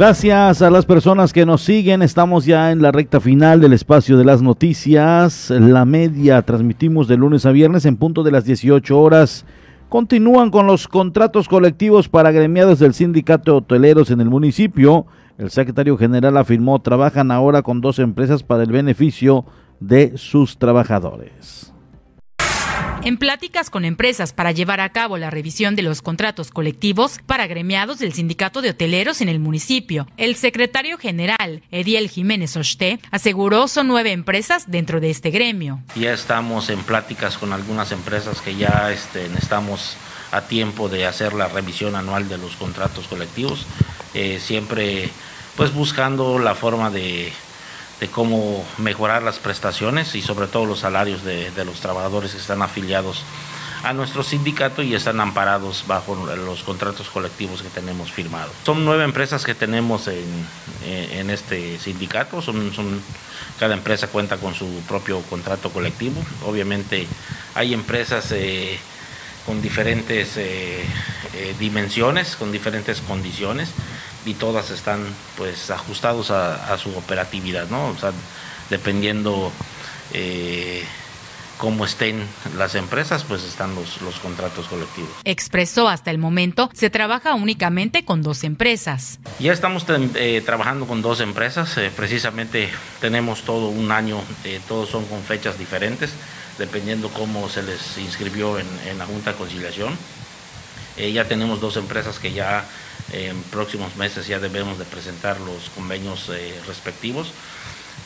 Gracias a las personas que nos siguen. Estamos ya en la recta final del espacio de las noticias. La media transmitimos de lunes a viernes en punto de las 18 horas. Continúan con los contratos colectivos para gremiados del sindicato de hoteleros en el municipio. El secretario general afirmó trabajan ahora con dos empresas para el beneficio de sus trabajadores. En pláticas con empresas para llevar a cabo la revisión de los contratos colectivos para gremiados del Sindicato de Hoteleros en el municipio, el secretario general, Ediel Jiménez Oshté, aseguró son nueve empresas dentro de este gremio. Ya estamos en pláticas con algunas empresas que ya este, estamos a tiempo de hacer la revisión anual de los contratos colectivos, eh, siempre pues buscando la forma de de cómo mejorar las prestaciones y sobre todo los salarios de, los trabajadores que están afiliados a nuestro sindicato y están amparados bajo los contratos colectivos que tenemos firmados. Son nueve empresas que tenemos en, este sindicato, son, cada empresa cuenta con su propio contrato colectivo. Obviamente hay empresas eh, con diferentes eh, eh, dimensiones, con diferentes condiciones y todas están pues ajustados a, su operatividad, ¿no? O sea, dependiendo eh, cómo estén las empresas, pues están los, los contratos colectivos. Expresó hasta el momento, se trabaja únicamente con dos empresas. Ya estamos eh, trabajando con dos empresas, eh, precisamente tenemos todo un año, todos son con fechas diferentes, dependiendo cómo se les inscribió en, en la Junta de Conciliación. ya tenemos dos empresas que ya en próximos meses ya debemos de presentar los convenios eh, respectivos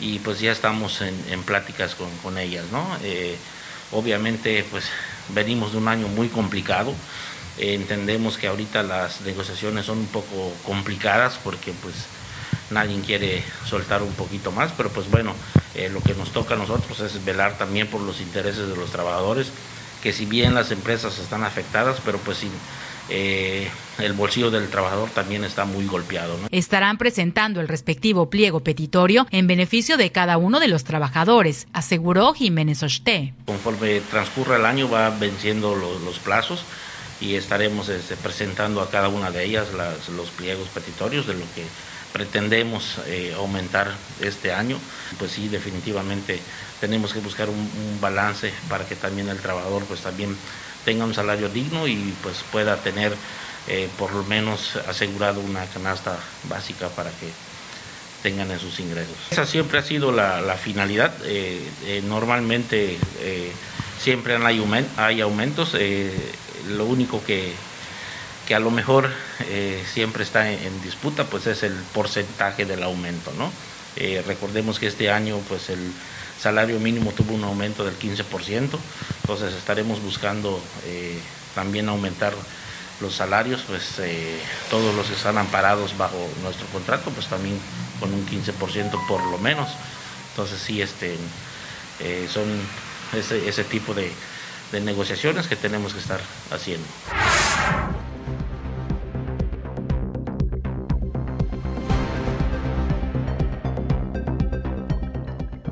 y pues ya estamos en, pláticas con, ellas, ¿no? Eh, obviamente pues venimos de un año muy complicado, entendemos que ahorita las negociaciones son un poco complicadas porque pues nadie quiere soltar un poquito más, pero pues bueno, eh, lo que nos toca a nosotros es velar también por los intereses de los trabajadores, que si bien las empresas están afectadas, pero pues sin eh, el bolsillo del trabajador también está muy golpeado. Estarán presentando el respectivo pliego petitorio en beneficio de cada uno de los trabajadores, aseguró Jiménez Ochte. Conforme transcurra el año va venciendo los, plazos y estaremos este, presentando a cada una de ellas los pliegos petitorios de lo que pretendemos eh, aumentar este año. Pues sí, definitivamente tenemos que buscar un, un balance para que también el trabajador pues también tenga un salario digno y pues pueda tener eh, por lo menos asegurado una canasta básica para que tengan en sus ingresos. Esa siempre ha sido la, finalidad. Eh, eh, normalmente siempre hay, aumentos. lo único que, que, a lo mejor siempre está en, disputa pues es el porcentaje del aumento. ¿no? recordemos que este año pues el salario mínimo tuvo un aumento del 15%, entonces estaremos buscando eh, también aumentar los salarios, pues eh, todos los que están amparados bajo nuestro contrato, pues también con un 15% por lo menos. Entonces sí, este, eh, son ese, tipo de negociaciones que tenemos que estar haciendo.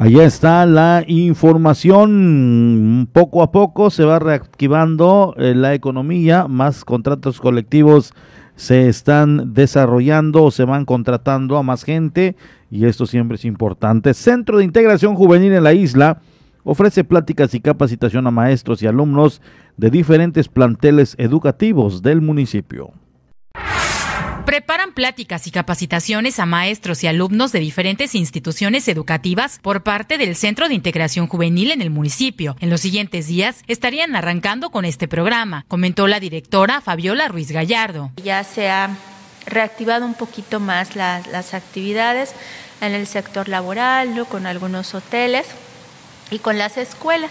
Allá está la información. Poco a poco se va reactivando eh, la economía, más contratos colectivos se están desarrollando o se van contratando a más gente y esto siempre es importante. Centro de Integración Juvenil en la isla ofrece pláticas y capacitación a maestros y alumnos de diferentes planteles educativos del municipio. Preparan pláticas y capacitaciones a maestros y alumnos de diferentes instituciones educativas por parte del Centro de Integración Juvenil en el municipio. En los siguientes días estarían arrancando con este programa, comentó la directora Fabiola Ruiz Gallardo. Ya se ha reactivado un poquito más las, actividades en el sector laboral, con algunos hoteles y con las escuelas.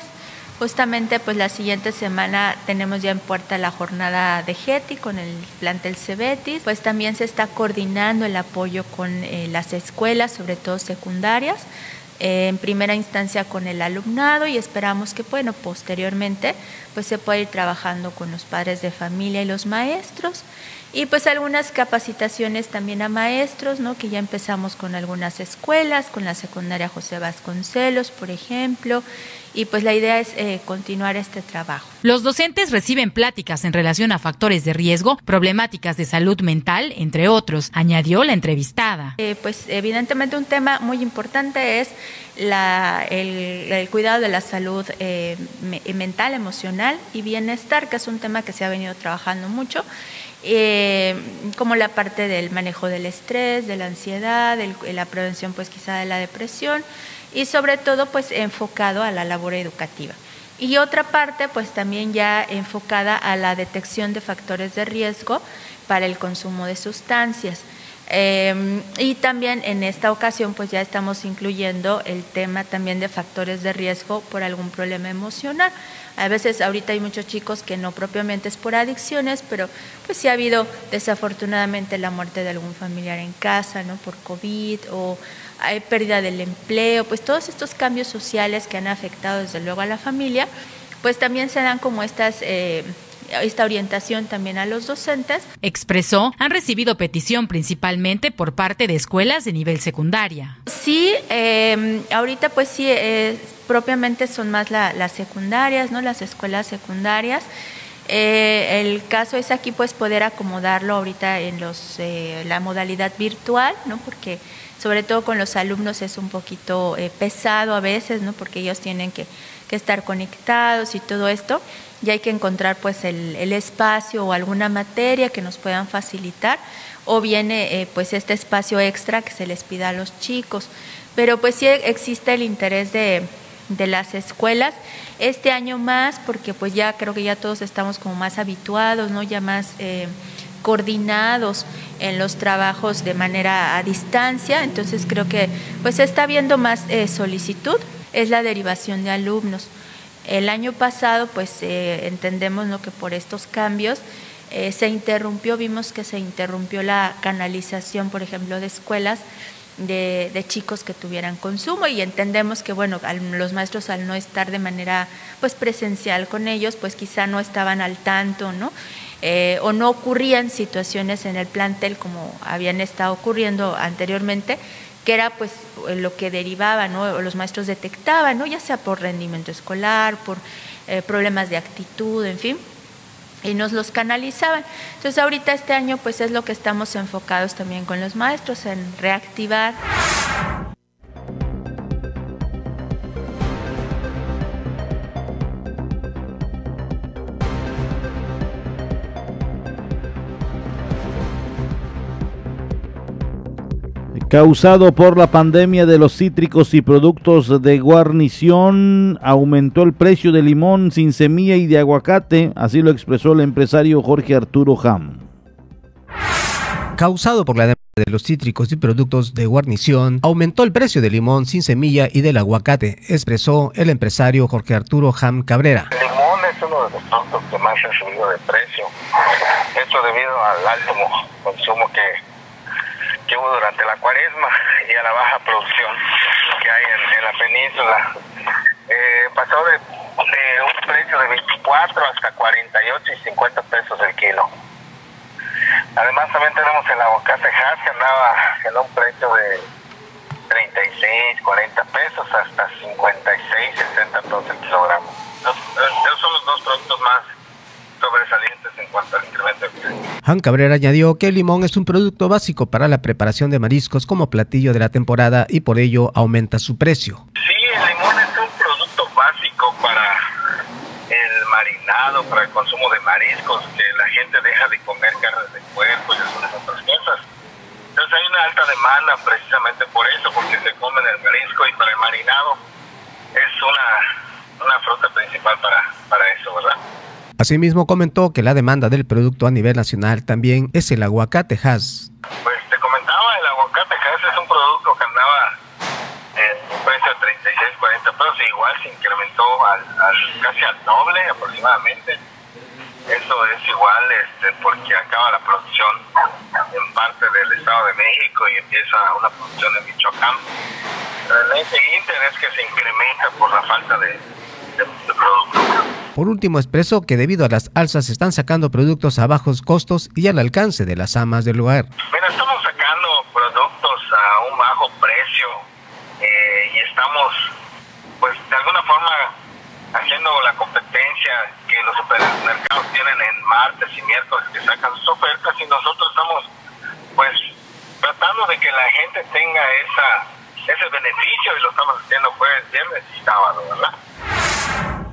Justamente pues la siguiente semana tenemos ya en puerta la jornada de GETI con el plantel Cebetis, pues también se está coordinando el apoyo con eh, las escuelas, sobre todo secundarias, eh, en primera instancia con el alumnado y esperamos que bueno, posteriormente pues se pueda ir trabajando con los padres de familia y los maestros y pues algunas capacitaciones también a maestros, ¿no? que ya empezamos con algunas escuelas, con la secundaria José Vasconcelos, por ejemplo, y pues la idea es eh, continuar este trabajo. Los docentes reciben pláticas en relación a factores de riesgo, problemáticas de salud mental, entre otros, añadió la entrevistada. Eh, pues evidentemente un tema muy importante es la, el, cuidado de la salud eh, mental, emocional y bienestar, que es un tema que se ha venido trabajando mucho. como la parte del manejo del estrés, de la ansiedad, la prevención pues quizá de la depresión y sobre todo pues enfocado a la labor educativa. Y otra parte pues también ya enfocada a la detección de factores de riesgo para el consumo de sustancias. Em, y también en esta ocasión pues ya estamos incluyendo el tema también de factores de riesgo por algún problema emocional. A veces ahorita hay muchos chicos que no propiamente es por adicciones, pero pues sí ha habido desafortunadamente la muerte de algún familiar en casa, ¿no? Por COVID o hay pérdida del empleo, pues todos estos cambios sociales que han afectado desde luego a la familia, pues también se dan como estas... Eh, esta orientación también a los docentes. Expresó, han recibido petición principalmente por parte de escuelas de nivel secundaria. Sí, eh, ahorita pues sí, eh, propiamente son más las secundarias, ¿no? Las escuelas secundarias. el caso es aquí pues poder acomodarlo ahorita en los la modalidad virtual, ¿no? Porque sobre todo con los alumnos es un poquito eh, pesado a veces, ¿no? porque ellos tienen que, estar conectados y todo esto, y hay que encontrar pues el, espacio o alguna materia que nos puedan facilitar, o viene eh, pues este espacio extra que se les pida a los chicos. Pero pues sí existe el interés de, de las escuelas este año más porque pues ya creo que ya todos estamos como más habituados no ya más eh, coordinados en los trabajos de manera a distancia, entonces creo que pues está habiendo más eh, solicitud, es la derivación de alumnos. El año pasado pues eh, entendemos ¿no? que por estos cambios eh, se interrumpió, vimos que se interrumpió la canalización, por ejemplo, de escuelas de, de, chicos que tuvieran consumo y entendemos que bueno los maestros al no estar de manera pues presencial con ellos pues quizá no estaban al tanto no eh, o no ocurrían situaciones en el plantel como habían estado ocurriendo anteriormente, que era pues lo que derivaba, ¿no? los maestros detectaban, ¿no? ya sea por rendimiento escolar, por eh, problemas de actitud, en fin, y nos los canalizaban. Entonces ahorita este año pues es lo que estamos enfocados también con los maestros, en reactivar. Causado por la pandemia de los cítricos y productos de guarnición, aumentó el precio de limón sin semilla y de aguacate, así lo expresó el empresario Jorge Arturo Ham. Causado por la demanda de los cítricos y productos de guarnición, aumentó el precio del limón sin semilla y del aguacate, expresó el empresario Jorge Arturo Ham Cabrera. El limón es uno de los productos que más ha subido de precio. Esto debido al alto consumo que durante la cuaresma y a la baja producción que hay en, la península. Eh, pasó de, un precio de 24 hasta 48 y 50 pesos el kilo. Además también tenemos el aguacate Hass que andaba en un precio de 36, 40 pesos hasta 56, 60 pesos el kilogramo. Esos son los dos productos más sobresalientes en cuanto al incremento de. Han Cabrera añadió que el limón es un producto básico para la preparación de mariscos como platillo de la temporada y por ello aumenta su precio. Sí, el limón es un producto básico para el marinado, para el consumo de mariscos, que la gente deja de comer carnes de puerco y algunas otras cosas. Entonces hay una alta demanda precisamente por eso, porque se comen el marisco y para el marinado es una, una fruta principal para, para eso, ¿verdad? Asimismo comentó que la demanda del producto a nivel nacional también es el aguacate Hass. Pues te comentaba, el aguacate Hass es un producto que andaba en un precio de 36, 40 pesos e igual se incrementó al, casi al doble aproximadamente. Eso es igual este, porque acaba la producción en parte del Estado de México y empieza una producción en Michoacán. El ese interés que se incrementa por la falta de, de, de producto. Por último, expresó que debido a las alzas están sacando productos a bajos costos y al alcance de las amas del lugar. Mira, estamos sacando productos a un bajo precio eh, y estamos, pues, de alguna forma haciendo la competencia que los supermercados tienen en martes y miércoles que sacan sus ofertas y nosotros estamos, pues, tratando de que la gente tenga esa ese beneficio y lo estamos haciendo jueves, viernes y sábado, ¿verdad?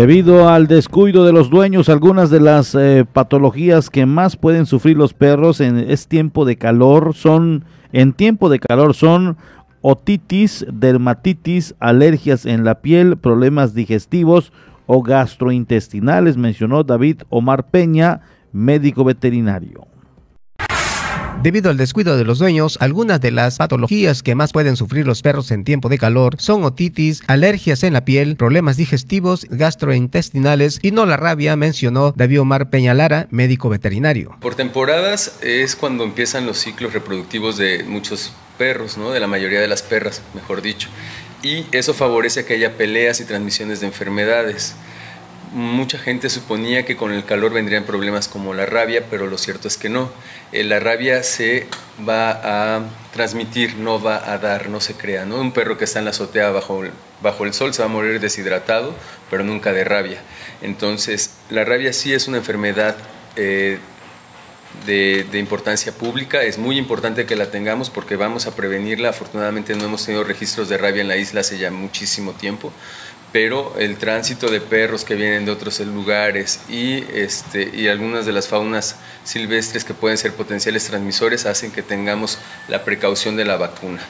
Debido al descuido de los dueños, algunas de las eh, patologías que más pueden sufrir los perros en es tiempo de calor son en tiempo de calor son otitis, dermatitis, alergias en la piel, problemas digestivos o gastrointestinales, mencionó David Omar Peña, médico veterinario. Debido al descuido de los dueños, algunas de las patologías que más pueden sufrir los perros en tiempo de calor son otitis, alergias en la piel, problemas digestivos, gastrointestinales y no la rabia, mencionó David Omar Peñalara, médico veterinario. Por temporadas es cuando empiezan los ciclos reproductivos de muchos perros, ¿no? de la mayoría de las perras, mejor dicho. Y eso favorece que haya peleas y transmisiones de enfermedades mucha gente suponía que con el calor vendrían problemas como la rabia, pero lo cierto es que no. Eh, la rabia se va a transmitir, no va a dar, no se crea. ¿no? Un perro que está en la azotea bajo, bajo el sol se va a morir deshidratado, pero nunca de rabia. Entonces, la rabia sí es una enfermedad eh, de, de, importancia pública. Es muy importante que la tengamos porque vamos a prevenirla. Afortunadamente no hemos tenido registros de rabia en la isla hace ya muchísimo tiempo pero el tránsito de perros que vienen de otros lugares y, este, y algunas de las faunas silvestres que pueden ser potenciales transmisores hacen que tengamos la precaución de la vacuna.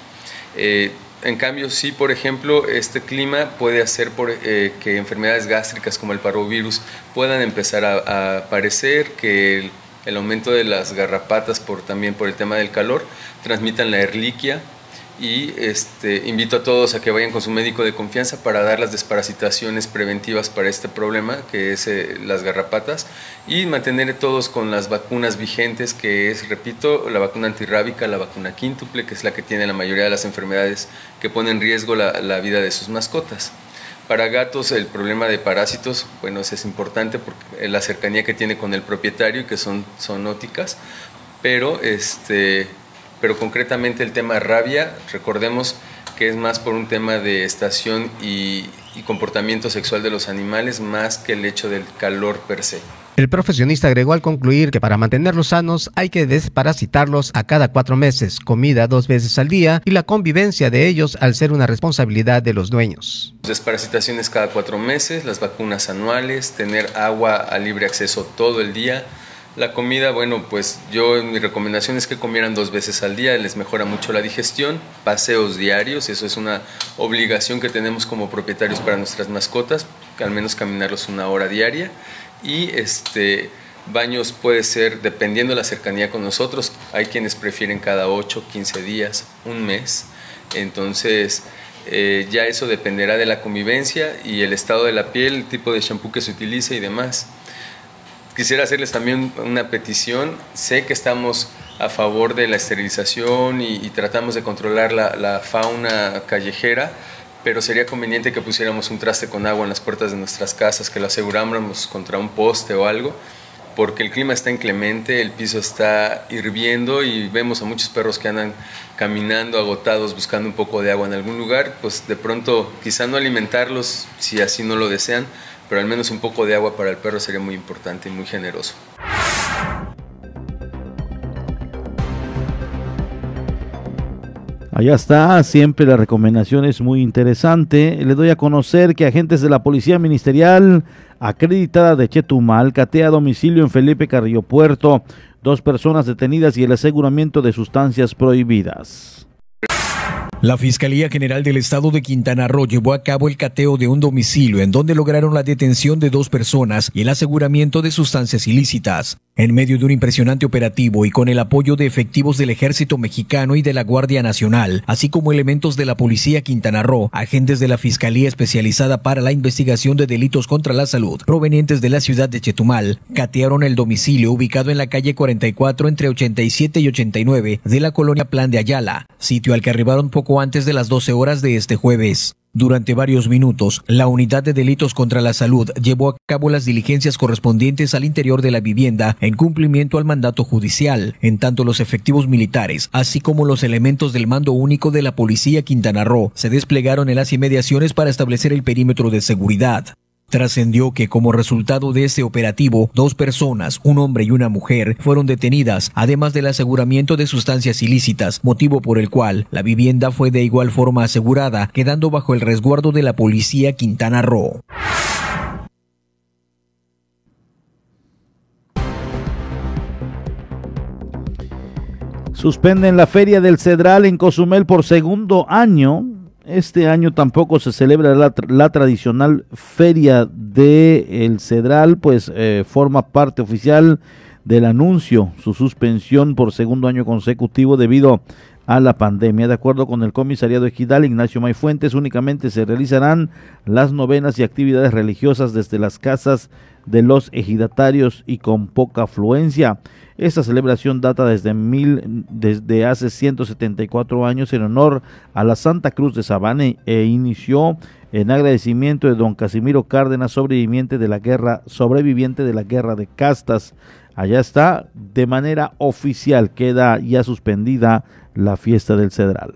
Eh, en cambio, sí, por ejemplo, este clima puede hacer eh, que enfermedades gástricas como el parvovirus puedan empezar a, aparecer, que el, aumento de las garrapatas también por el tema del calor transmitan la erliquia, y este, invito a todos a que vayan con su médico de confianza para dar las desparasitaciones preventivas para este problema, que es eh, las garrapatas, y mantener todos con las vacunas vigentes, que es, repito, la vacuna antirrábica, la vacuna quíntuple, que es la que tiene la mayoría de las enfermedades que ponen en riesgo la, la vida de sus mascotas. Para gatos el problema de parásitos, bueno, es importante porque la cercanía que tiene con el propietario, que son zoonóticas, pero, este, pero concretamente el tema rabia, recordemos que es más por un tema de estación y, y comportamiento sexual de los animales más que el hecho del calor per se. El profesionista agregó al concluir que para mantenerlos sanos hay que desparasitarlos a cada cuatro meses, comida dos veces al día y la convivencia de ellos al ser una responsabilidad de los dueños. Desparasitaciones cada cuatro meses, las vacunas anuales, tener agua a libre acceso todo el día, la comida, bueno, pues yo mi recomendación es que comieran dos veces al día, les mejora mucho la digestión, paseos diarios, eso es una obligación que tenemos como propietarios para nuestras mascotas, al menos caminarlos una hora diaria y este baños puede ser dependiendo de la cercanía con nosotros, hay quienes prefieren cada 8, 15 días, un mes, entonces eh, ya eso dependerá de la convivencia y el estado de la piel, el tipo de shampoo que se utilice y demás. Quisiera hacerles también una petición. Sé que estamos a favor de la esterilización y, tratamos de controlar la, fauna callejera, pero sería conveniente que pusiéramos un traste con agua en las puertas de nuestras casas, que lo aseguráramos contra un poste o algo, porque el clima está inclemente, el piso está hirviendo y vemos a muchos perros que andan caminando agotados buscando un poco de agua en algún lugar, pues de pronto quizá no alimentarlos si así no lo desean, pero al menos un poco de agua para el perro sería muy importante y muy generoso. Allá está, siempre la recomendación es muy interesante. Le doy a conocer que agentes de la Policía Ministerial acreditada de Chetumal catea domicilio en Felipe Carrillo Puerto, dos personas detenidas y el aseguramiento de sustancias prohibidas. La Fiscalía General del Estado de Quintana Roo llevó a cabo el cateo de un domicilio en donde lograron la detención de dos personas y el aseguramiento de sustancias ilícitas. En medio de un impresionante operativo y con el apoyo de efectivos del Ejército Mexicano y de la Guardia Nacional, así como elementos de la Policía Quintana Roo, agentes de la Fiscalía Especializada para la Investigación de Delitos contra la Salud, provenientes de la ciudad de Chetumal, catearon el domicilio ubicado en la calle 44 entre 87 y 89 de la colonia Plan de Ayala, sitio al que arribaron poco antes de las 12 horas de este jueves. Durante varios minutos, la Unidad de Delitos contra la Salud llevó a cabo las diligencias correspondientes al interior de la vivienda en cumplimiento al mandato judicial, en tanto los efectivos militares, así como los elementos del Mando Único de la Policía Quintana Roo, se desplegaron en las inmediaciones para establecer el perímetro de seguridad. Trascendió que como resultado de este operativo, dos personas, un hombre y una mujer, fueron detenidas, además del aseguramiento de sustancias ilícitas, motivo por el cual la vivienda fue de igual forma asegurada, quedando bajo el resguardo de la policía Quintana Roo. Suspenden la Feria del Cedral en Cozumel por segundo año este año tampoco se celebra la, tradicional feria de El Cedral, pues eh, forma parte oficial del anuncio, su suspensión por segundo año consecutivo debido a la pandemia. De acuerdo con el comisariado ejidal Ignacio Mayfuentes, únicamente se realizarán las novenas y actividades religiosas desde las casas de los ejidatarios y con poca afluencia. Esta celebración data desde, mil, desde hace 174 años en honor a la Santa Cruz de Sabana e inició en agradecimiento de don Casimiro Cárdenas, sobreviviente de la guerra, sobreviviente de la guerra de castas. Allá está, de manera oficial queda ya suspendida la fiesta del Cedral.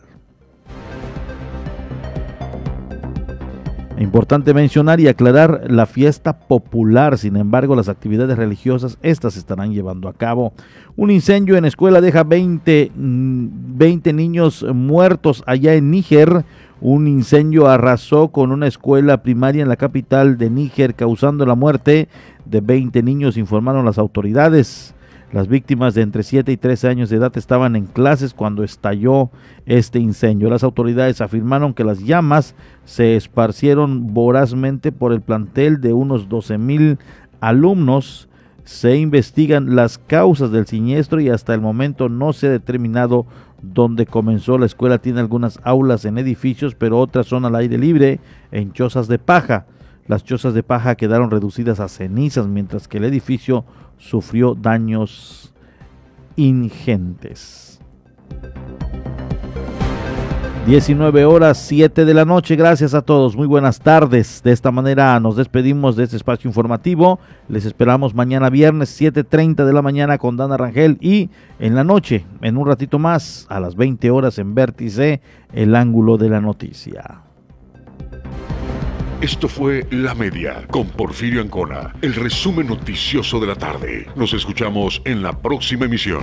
Importante mencionar y aclarar la fiesta popular, sin embargo las actividades religiosas, estas estarán llevando a cabo. Un incendio en escuela deja 20, 20 mm, niños muertos allá en Níger. Un incendio arrasó con una escuela primaria en la capital de Níger, causando la muerte de 20 niños, informaron las autoridades. Las víctimas de entre 7 y 13 años de edad estaban en clases cuando estalló este incendio. Las autoridades afirmaron que las llamas se esparcieron vorazmente por el plantel de unos 12 mil alumnos. Se investigan las causas del siniestro y hasta el momento no se ha determinado dónde comenzó. La escuela tiene algunas aulas en edificios, pero otras son al aire libre, en chozas de paja. Las chozas de paja quedaron reducidas a cenizas, mientras que el edificio sufrió daños ingentes. 19 horas 7 de la noche. Gracias a todos. Muy buenas tardes. De esta manera nos despedimos de este espacio informativo. Les esperamos mañana viernes 7.30 de la mañana con Dana Rangel y en la noche, en un ratito más, a las 20 horas en Vértice, el ángulo de la noticia. Esto fue La Media con Porfirio Ancona, el resumen noticioso de la tarde. Nos escuchamos en la próxima emisión.